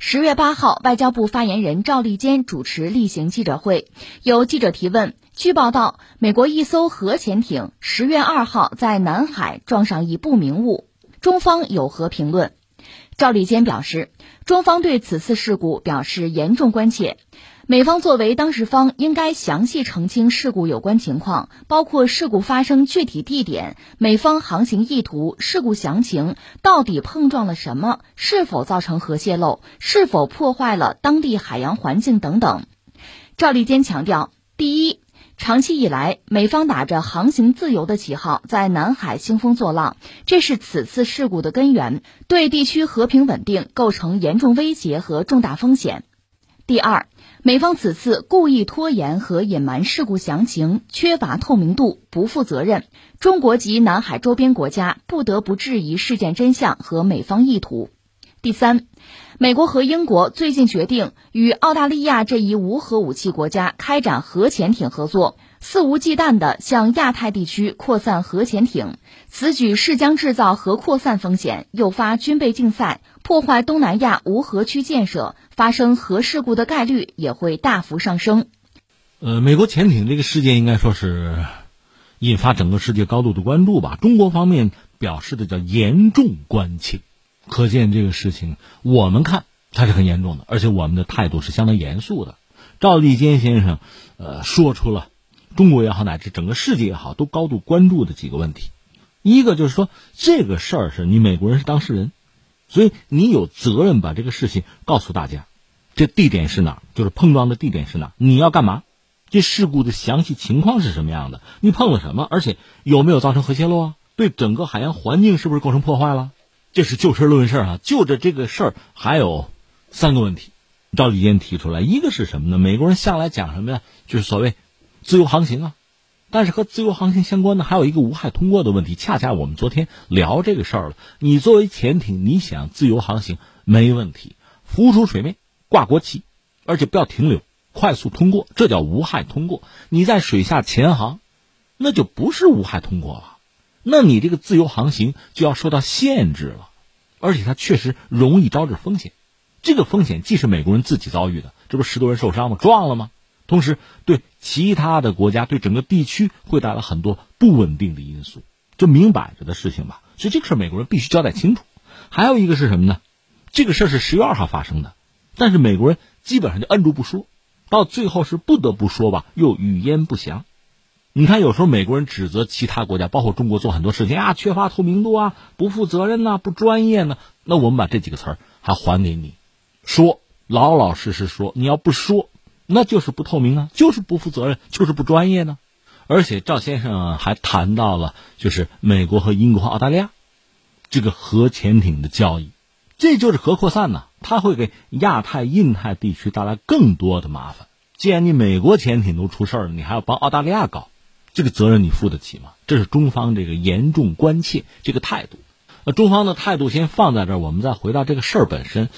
十月八号，外交部发言人赵立坚主持例行记者会，有记者提问。据报道，美国一艘核潜艇十月二号在南海撞上一不明物，中方有何评论？赵立坚表示，中方对此次事故表示严重关切。美方作为当事方，应该详细澄清事故有关情况，包括事故发生具体地点、美方航行意图、事故详情、到底碰撞了什么、是否造成核泄漏、是否破坏了当地海洋环境等等。赵立坚强调，第一，长期以来，美方打着航行自由的旗号，在南海兴风作浪，这是此次事故的根源，对地区和平稳定构成严重威胁和重大风险。第二。美方此次故意拖延和隐瞒事故详情，缺乏透明度，不负责任。中国及南海周边国家不得不质疑事件真相和美方意图。第三，美国和英国最近决定与澳大利亚这一无核武器国家开展核潜艇合作，肆无忌惮地向亚太地区扩散核潜艇，此举势将制造核扩散风险，诱发军备竞赛，破坏东南亚无核区建设。发生核事故的概率也会大幅上升。呃，美国潜艇这个事件应该说是引发整个世界高度的关注吧。中国方面表示的叫严重关切，可见这个事情我们看它是很严重的，而且我们的态度是相当严肃的。赵立坚先生呃说出了中国也好，乃至整个世界也好，都高度关注的几个问题。一个就是说，这个事儿是你美国人是当事人，所以你有责任把这个事情告诉大家。这地点是哪儿？就是碰撞的地点是哪儿？你要干嘛？这事故的详细情况是什么样的？你碰了什么？而且有没有造成核泄漏啊？对整个海洋环境是不是构成破坏了？这是就事论事啊！就着这个事儿，还有三个问题，赵立坚提出来。一个是什么呢？美国人向来讲什么呀？就是所谓自由航行啊。但是和自由航行相关的还有一个无害通过的问题。恰恰我们昨天聊这个事儿了。你作为潜艇，你想自由航行没问题，浮出水面。挂国旗，而且不要停留，快速通过，这叫无害通过。你在水下潜航，那就不是无害通过了，那你这个自由航行就要受到限制了，而且它确实容易招致风险。这个风险既是美国人自己遭遇的，这不十多人受伤吗？撞了吗？同时对其他的国家、对整个地区会带来很多不稳定的因素，这明摆着的事情吧。所以这个事儿美国人必须交代清楚。还有一个是什么呢？这个事儿是十月二号发生的。但是美国人基本上就摁住不说，到最后是不得不说吧，又语焉不详。你看，有时候美国人指责其他国家，包括中国做很多事情啊，缺乏透明度啊，不负责任呐，不专业呢。那我们把这几个词儿还还给你，说老老实实说，你要不说，那就是不透明啊，就是不负责任，就是不专业呢。而且赵先生还谈到了，就是美国和英国澳大利亚这个核潜艇的交易。这就是核扩散呢，它会给亚太、印太地区带来更多的麻烦。既然你美国潜艇都出事了，你还要帮澳大利亚搞，这个责任你负得起吗？这是中方这个严重关切这个态度。那中方的态度先放在这儿，我们再回到这个事儿本身。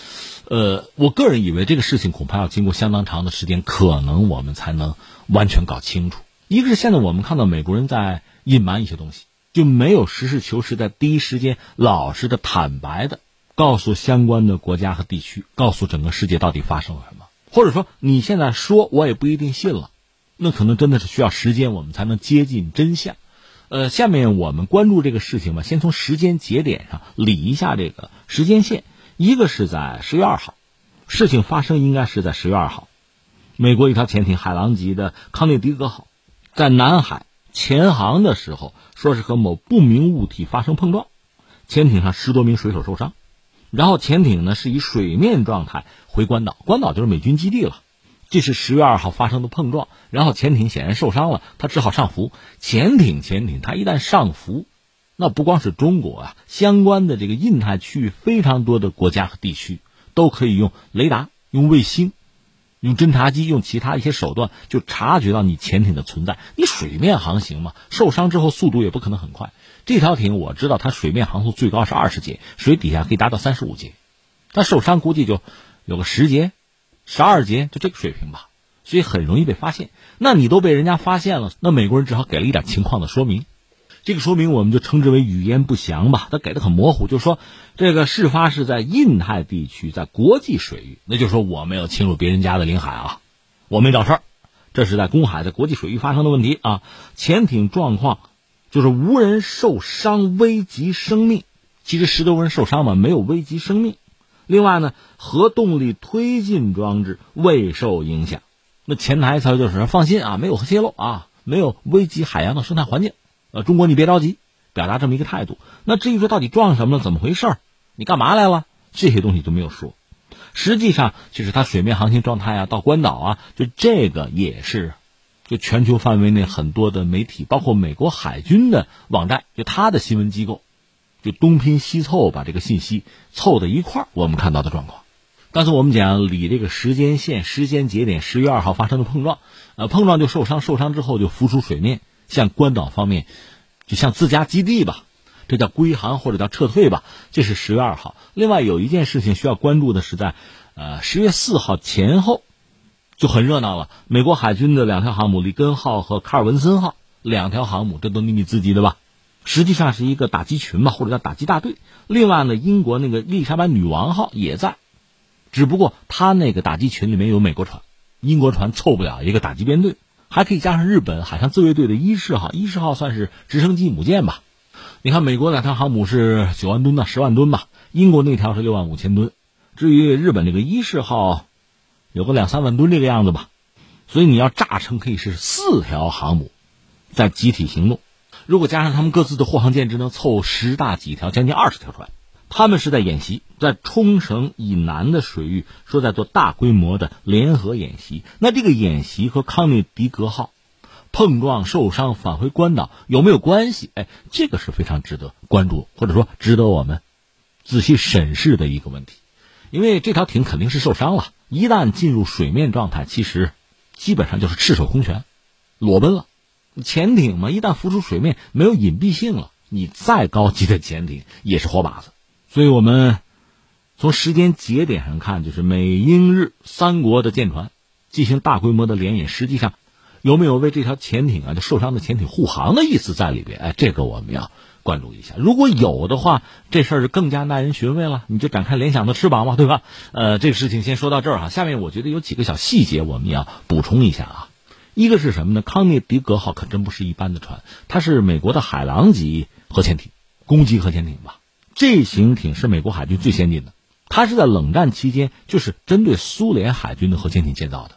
呃，我个人以为这个事情恐怕要经过相当长的时间，可能我们才能完全搞清楚。一个是现在我们看到美国人在隐瞒一些东西，就没有实事求是，在第一时间老实的、坦白的。告诉相关的国家和地区，告诉整个世界到底发生了什么，或者说你现在说，我也不一定信了，那可能真的是需要时间，我们才能接近真相。呃，下面我们关注这个事情吧，先从时间节点上理一下这个时间线。一个是在十月二号，事情发生应该是在十月二号，美国一条潜艇海狼级的康涅狄格号在南海潜航的时候，说是和某不明物体发生碰撞，潜艇上十多名水手受伤。然后潜艇呢是以水面状态回关岛，关岛就是美军基地了。这是十月二号发生的碰撞，然后潜艇显然受伤了，它只好上浮。潜艇潜艇它一旦上浮，那不光是中国啊，相关的这个印太区域非常多的国家和地区都可以用雷达、用卫星、用侦察机、用其他一些手段就察觉到你潜艇的存在。你水面航行嘛，受伤之后速度也不可能很快。这条艇我知道，它水面航速最高是二十节，水底下可以达到三十五节，它受伤估计就有个十节、十二节，就这个水平吧，所以很容易被发现。那你都被人家发现了，那美国人只好给了一点情况的说明。这个说明我们就称之为语言不详吧，他给的很模糊，就说这个事发是在印太地区，在国际水域，那就说我没有侵入别人家的领海啊，我没找事儿，这是在公海，在国际水域发生的问题啊。潜艇状况就是无人受伤，危及生命。其实十多人受伤嘛，没有危及生命。另外呢，核动力推进装置未受影响。那潜台词就是放心啊，没有核泄漏啊，没有危及海洋的生态环境。呃，中国你别着急，表达这么一个态度。那至于说到底撞什么了，怎么回事你干嘛来了？这些东西就没有说。实际上，就是它水面航行状态啊，到关岛啊，就这个也是，就全球范围内很多的媒体，包括美国海军的网站，就他的新闻机构，就东拼西凑把这个信息凑在一块儿，我们看到的状况。刚才我们讲离这个时间线、时间节点，十月二号发生的碰撞，呃，碰撞就受伤，受伤之后就浮出水面。向关岛方面，就像自家基地吧，这叫归航或者叫撤退吧。这是十月二号。另外有一件事情需要关注的是，在呃十月四号前后就很热闹了。美国海军的两条航母里根号和卡尔文森号两条航母，这都秘密自己的吧？实际上是一个打击群吧，或者叫打击大队。另外呢，英国那个丽莎白女王号也在，只不过他那个打击群里面有美国船，英国船凑不了一个打击编队。还可以加上日本海上自卫队的伊势号，伊势号算是直升机母舰吧。你看，美国两条航母是九万吨呢，十万吨吧。英国那条是六万五千吨。至于日本这个伊势号，有个两三万吨这个样子吧。所以你要炸成可以是四条航母在集体行动。如果加上他们各自的护航舰，只能凑十大几条，将近二十条船。他们是在演习，在冲绳以南的水域，说在做大规模的联合演习。那这个演习和康涅狄格号碰撞受伤返回关岛有没有关系？哎，这个是非常值得关注，或者说值得我们仔细审视的一个问题。因为这条艇肯定是受伤了，一旦进入水面状态，其实基本上就是赤手空拳，裸奔了。潜艇嘛，一旦浮出水面，没有隐蔽性了，你再高级的潜艇也是活靶子。所以我们从时间节点上看，就是美英日三国的舰船进行大规模的联演，实际上有没有为这条潜艇啊就受伤的潜艇护航的意思在里边？哎，这个我们要关注一下。如果有的话，这事儿就更加耐人寻味了。你就展开联想的翅膀嘛，对吧？呃，这个事情先说到这儿哈。下面我觉得有几个小细节我们要补充一下啊。一个是什么呢？康涅狄格号可真不是一般的船，它是美国的海狼级核潜艇，攻击核潜艇吧。这型艇是美国海军最先进的，它是在冷战期间就是针对苏联海军的核潜艇建造的，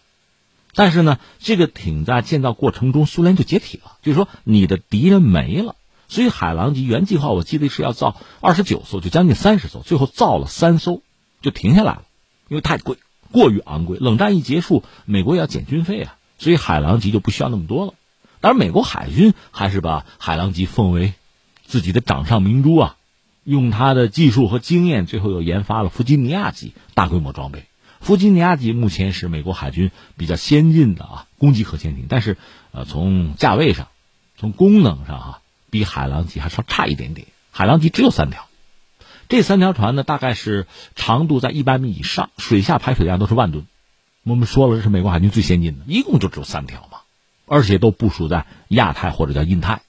但是呢，这个艇在建造过程中苏联就解体了，就是说你的敌人没了，所以海狼级原计划我记得是要造二十九艘，就将近三十艘，最后造了三艘就停下来了，因为太贵，过于昂贵。冷战一结束，美国要减军费啊，所以海狼级就不需要那么多了。当然，美国海军还是把海狼级奉为自己的掌上明珠啊。用他的技术和经验，最后又研发了弗吉尼亚级大规模装备。弗吉尼亚级目前是美国海军比较先进的啊攻击核潜艇，但是呃从价位上、从功能上哈，比海狼级还稍差一点点。海狼级只有三条，这三条船呢大概是长度在一百米以上，水下排水量都是万吨。我们说了，这是美国海军最先进的，一共就只有三条嘛，而且都部署在亚太或者叫印太，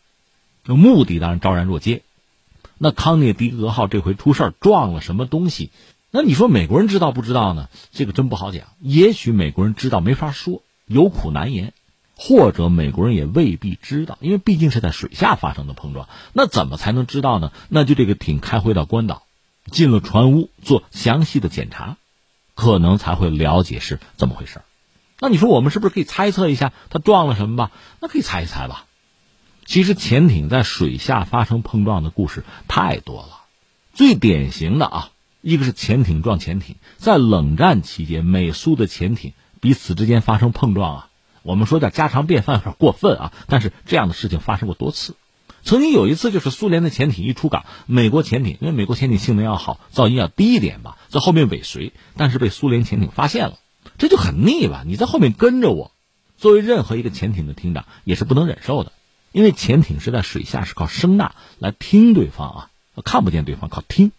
目的当然昭然若揭。那康涅狄格号这回出事儿撞了什么东西？那你说美国人知道不知道呢？这个真不好讲。也许美国人知道，没法说，有苦难言；或者美国人也未必知道，因为毕竟是在水下发生的碰撞。那怎么才能知道呢？那就这个艇开回到关岛，进了船坞做详细的检查，可能才会了解是怎么回事。那你说我们是不是可以猜测一下它撞了什么吧？那可以猜一猜吧。其实潜艇在水下发生碰撞的故事太多了，最典型的啊，一个是潜艇撞潜艇，在冷战期间，美苏的潜艇彼此之间发生碰撞啊，我们说叫家常便饭有点过分啊，但是这样的事情发生过多次。曾经有一次，就是苏联的潜艇一出港，美国潜艇因为美国潜艇性能要好，噪音要低一点吧，在后面尾随，但是被苏联潜艇发现了，这就很腻吧？你在后面跟着我，作为任何一个潜艇的艇长也是不能忍受的。因为潜艇是在水下，是靠声呐来听对方啊，看不见对方，靠听。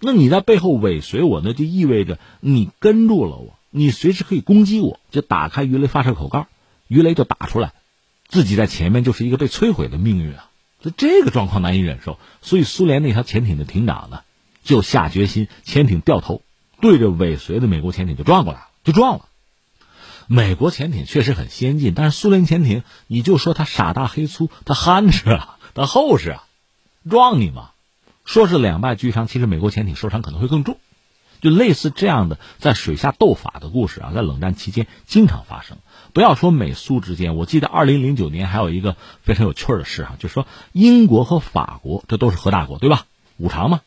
那你在背后尾随我，那就意味着你跟住了我，你随时可以攻击我，就打开鱼雷发射口盖，鱼雷就打出来，自己在前面就是一个被摧毁的命运啊。这这个状况难以忍受，所以苏联那条潜艇的艇长呢，就下决心，潜艇掉头，对着尾随的美国潜艇就撞过来了，就撞了。美国潜艇确实很先进，但是苏联潜艇，你就说它傻大黑粗，它憨实啊，它厚实啊，撞你嘛。说是两败俱伤，其实美国潜艇受伤可能会更重。就类似这样的在水下斗法的故事啊，在冷战期间经常发生。不要说美苏之间，我记得二零零九年还有一个非常有趣的事啊，就是说英国和法国这都是核大国，对吧？五常嘛，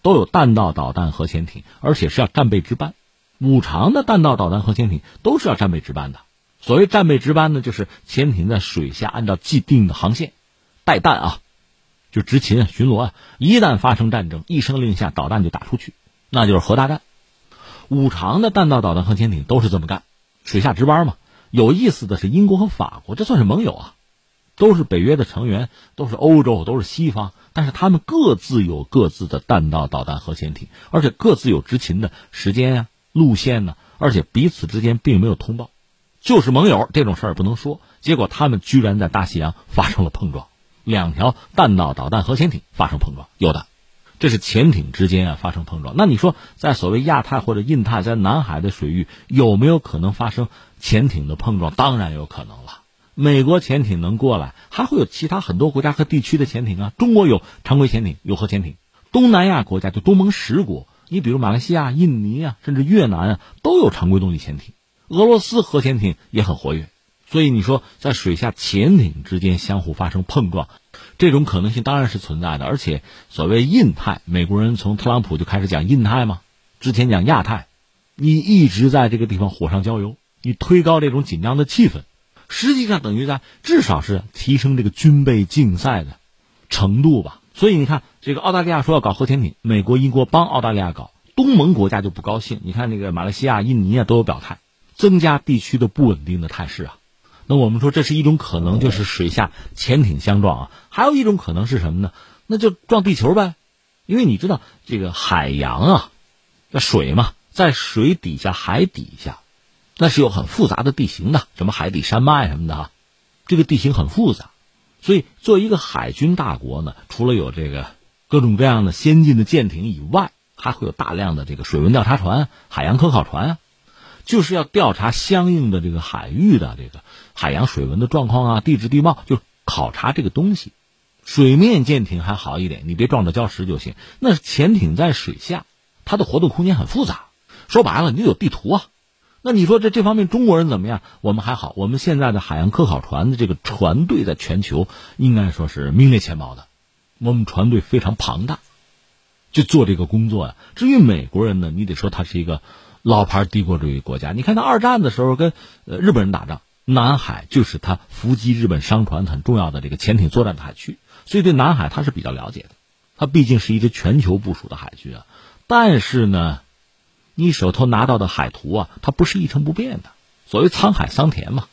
都有弹道导弹核潜艇，而且是要战备值班。五常的弹道导弹核潜艇都是要战备值班的。所谓战备值班呢，就是潜艇在水下按照既定的航线带弹啊，就执勤巡逻啊。一旦发生战争，一声令下，导弹就打出去，那就是核大战。五常的弹道导弹核潜艇都是这么干，水下值班嘛。有意思的是，英国和法国这算是盟友啊，都是北约的成员，都是欧洲，都是西方，但是他们各自有各自的弹道导弹核潜艇，而且各自有执勤的时间呀。路线呢？而且彼此之间并没有通报，就是盟友这种事儿不能说。结果他们居然在大西洋发生了碰撞，两条弹道导弹核潜艇发生碰撞，有的，这是潜艇之间啊发生碰撞。那你说，在所谓亚太或者印太，在南海的水域有没有可能发生潜艇的碰撞？当然有可能了。美国潜艇能过来，还会有其他很多国家和地区的潜艇啊。中国有常规潜艇，有核潜艇。东南亚国家就东盟十国。你比如马来西亚、印尼啊，甚至越南啊，都有常规动力潜艇。俄罗斯核潜艇也很活跃，所以你说在水下潜艇之间相互发生碰撞，这种可能性当然是存在的。而且所谓印太，美国人从特朗普就开始讲印太嘛，之前讲亚太，你一直在这个地方火上浇油，你推高这种紧张的气氛，实际上等于在至少是提升这个军备竞赛的程度吧。所以你看，这个澳大利亚说要搞核潜艇，美国、英国帮澳大利亚搞，东盟国家就不高兴。你看那个马来西亚、印尼啊都有表态，增加地区的不稳定的态势啊。那我们说这是一种可能，就是水下潜艇相撞啊。还有一种可能是什么呢？那就撞地球呗，因为你知道这个海洋啊，那水嘛，在水底下、海底下，那是有很复杂的地形的，什么海底山脉什么的啊，这个地形很复杂。所以，作为一个海军大国呢，除了有这个各种各样的先进的舰艇以外，还会有大量的这个水文调查船、海洋科考船啊，就是要调查相应的这个海域的这个海洋水文的状况啊、地质地貌，就考察这个东西。水面舰艇还好一点，你别撞着礁石就行。那潜艇在水下，它的活动空间很复杂。说白了，你得有地图啊。那你说这这方面中国人怎么样？我们还好，我们现在的海洋科考船的这个船队在全球应该说是名列前茅的，我们船队非常庞大，就做这个工作呀。至于美国人呢，你得说他是一个老牌帝国主义国家。你看他二战的时候跟呃日本人打仗，南海就是他伏击日本商船很重要的这个潜艇作战的海区，所以对南海他是比较了解的。他毕竟是一支全球部署的海军啊，但是呢。你手头拿到的海图啊，它不是一成不变的。所谓沧海桑田嘛，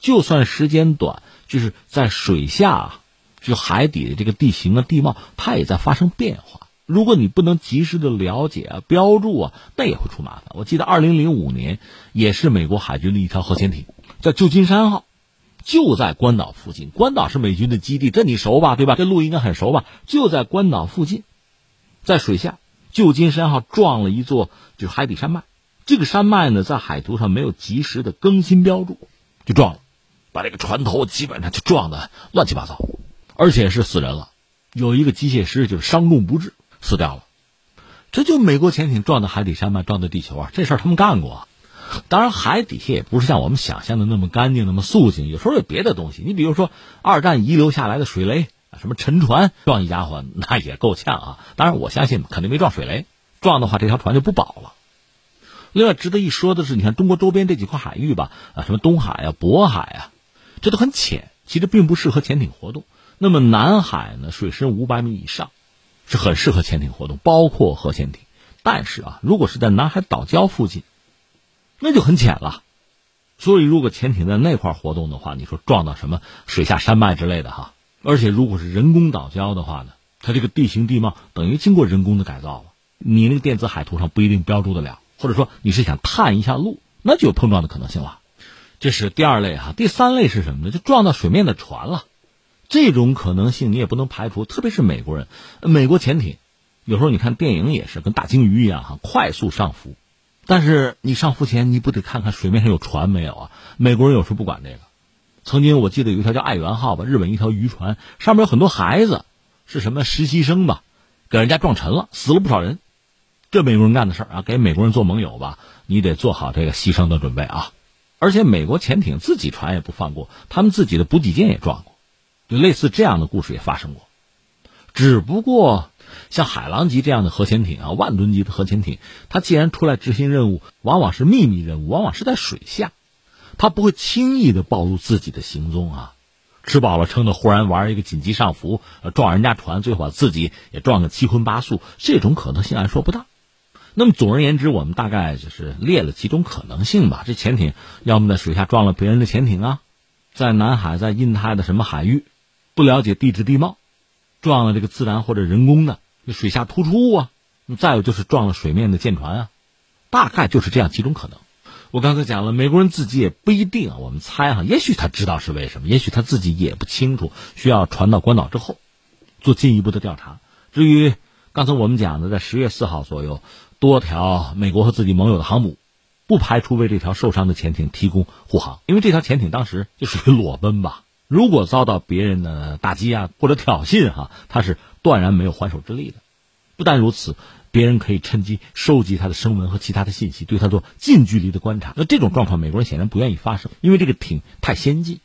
就算时间短，就是在水下啊，就海底的这个地形啊、地貌，它也在发生变化。如果你不能及时的了解啊、标注啊，那也会出麻烦。我记得二零零五年，也是美国海军的一条核潜艇，叫旧金山号，就在关岛附近。关岛是美军的基地，这你熟吧？对吧？这路应该很熟吧？就在关岛附近，在水下。旧金山号撞了一座就是海底山脉，这个山脉呢在海图上没有及时的更新标注，就撞了，把这个船头基本上就撞的乱七八糟，而且是死人了，有一个机械师就是伤重不治死掉了，这就美国潜艇撞的海底山脉撞的地球啊，这事儿他们干过，啊当然海底下也不是像我们想象的那么干净那么肃静，有时候有别的东西，你比如说二战遗留下来的水雷。什么沉船撞一家伙，那也够呛啊！当然，我相信肯定没撞水雷，撞的话这条船就不保了。另外，值得一说的是，你看中国周边这几块海域吧，啊，什么东海啊、渤海啊，这都很浅，其实并不适合潜艇活动。那么南海呢，水深五百米以上，是很适合潜艇活动，包括核潜艇。但是啊，如果是在南海岛礁附近，那就很浅了。所以，如果潜艇在那块活动的话，你说撞到什么水下山脉之类的哈？而且，如果是人工岛礁的话呢，它这个地形地貌等于经过人工的改造了，你那个电子海图上不一定标注得了，或者说你是想探一下路，那就有碰撞的可能性了。这是第二类哈，第三类是什么呢？就撞到水面的船了，这种可能性你也不能排除，特别是美国人，美国潜艇，有时候你看电影也是跟大鲸鱼一样哈，快速上浮。但是你上浮前，你不得看看水面上有船没有啊？美国人有时候不管这个。曾经我记得有一条叫爱媛号吧，日本一条渔船上面有很多孩子，是什么实习生吧，给人家撞沉了，死了不少人。这美国人干的事儿啊，给美国人做盟友吧，你得做好这个牺牲的准备啊。而且美国潜艇自己船也不放过，他们自己的补给舰也撞过，就类似这样的故事也发生过。只不过像海狼级这样的核潜艇啊，万吨级的核潜艇，它既然出来执行任务，往往是秘密任务，往往是在水下，他不会轻易的暴露自己的行踪啊。吃饱了撑的，忽然玩一个紧急上浮，撞人家船，最后把自己也撞个七荤八素，这种可能性还说不大。那么总而言之，我们大概就是列了几种可能性吧。这潜艇要么在水下撞了别人的潜艇啊，在南海、在印太的什么海域，不了解地质地貌，撞了这个自然或者人工的水下突出物啊。再有就是撞了水面的舰船啊，大概就是这样几种可能。我刚才讲了，美国人自己也不一定啊，我们猜哈，也许他知道是为什么，也许他自己也不清楚，需要传到关岛之后做进一步的调查。至于刚才我们讲的，在十月四号左右。多条美国和自己盟友的航母，不排除为这条受伤的潜艇提供护航，因为这条潜艇当时就属于裸奔吧。如果遭到别人的打击啊或者挑衅哈，它是断然没有还手之力的。不但如此，别人可以趁机收集他的声纹和其他的信息，对他做近距离的观察。那这种状况，美国人显然不愿意发生，因为这个艇太先进，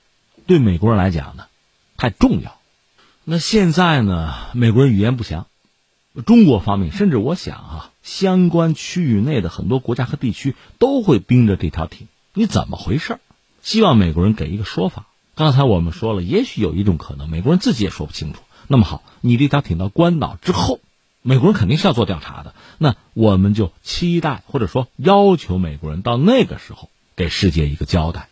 对美国人来讲呢，太重要。那现在呢，美国人语言不详。中国方面，甚至我想啊，相关区域内的很多国家和地区都会盯着这条艇，你怎么回事？希望美国人给一个说法。刚才我们说了，也许有一种可能，美国人自己也说不清楚。那么好，你这条艇到关岛之后，美国人肯定是要做调查的。那我们就期待或者说要求美国人到那个时候给世界一个交代。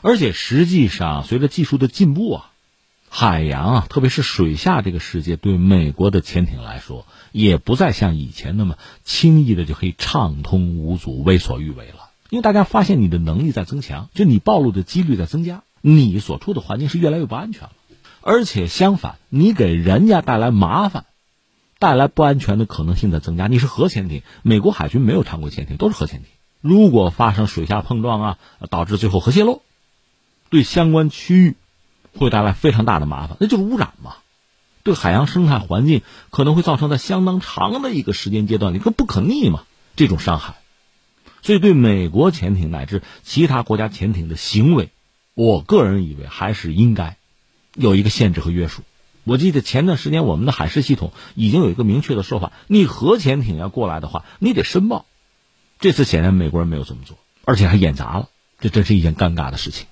而且实际上，随着技术的进步啊。海洋啊，特别是水下这个世界，对美国的潜艇来说，也不再像以前那么轻易的就可以畅通无阻、为所欲为了。因为大家发现你的能力在增强，就你暴露的几率在增加，你所处的环境是越来越不安全了。而且相反，你给人家带来麻烦、带来不安全的可能性的增加。你是核潜艇，美国海军没有常规潜艇，都是核潜艇。如果发生水下碰撞啊，导致最后核泄漏，对相关区域。会带来非常大的麻烦，那就是污染嘛，对海洋生态环境可能会造成在相当长的一个时间阶段一个不可逆嘛这种伤害，所以对美国潜艇乃至其他国家潜艇的行为，我个人以为还是应该有一个限制和约束。我记得前段时间我们的海事系统已经有一个明确的说法：你核潜艇要过来的话，你得申报。这次显然美国人没有这么做，而且还演砸了，这真是一件尴尬的事情。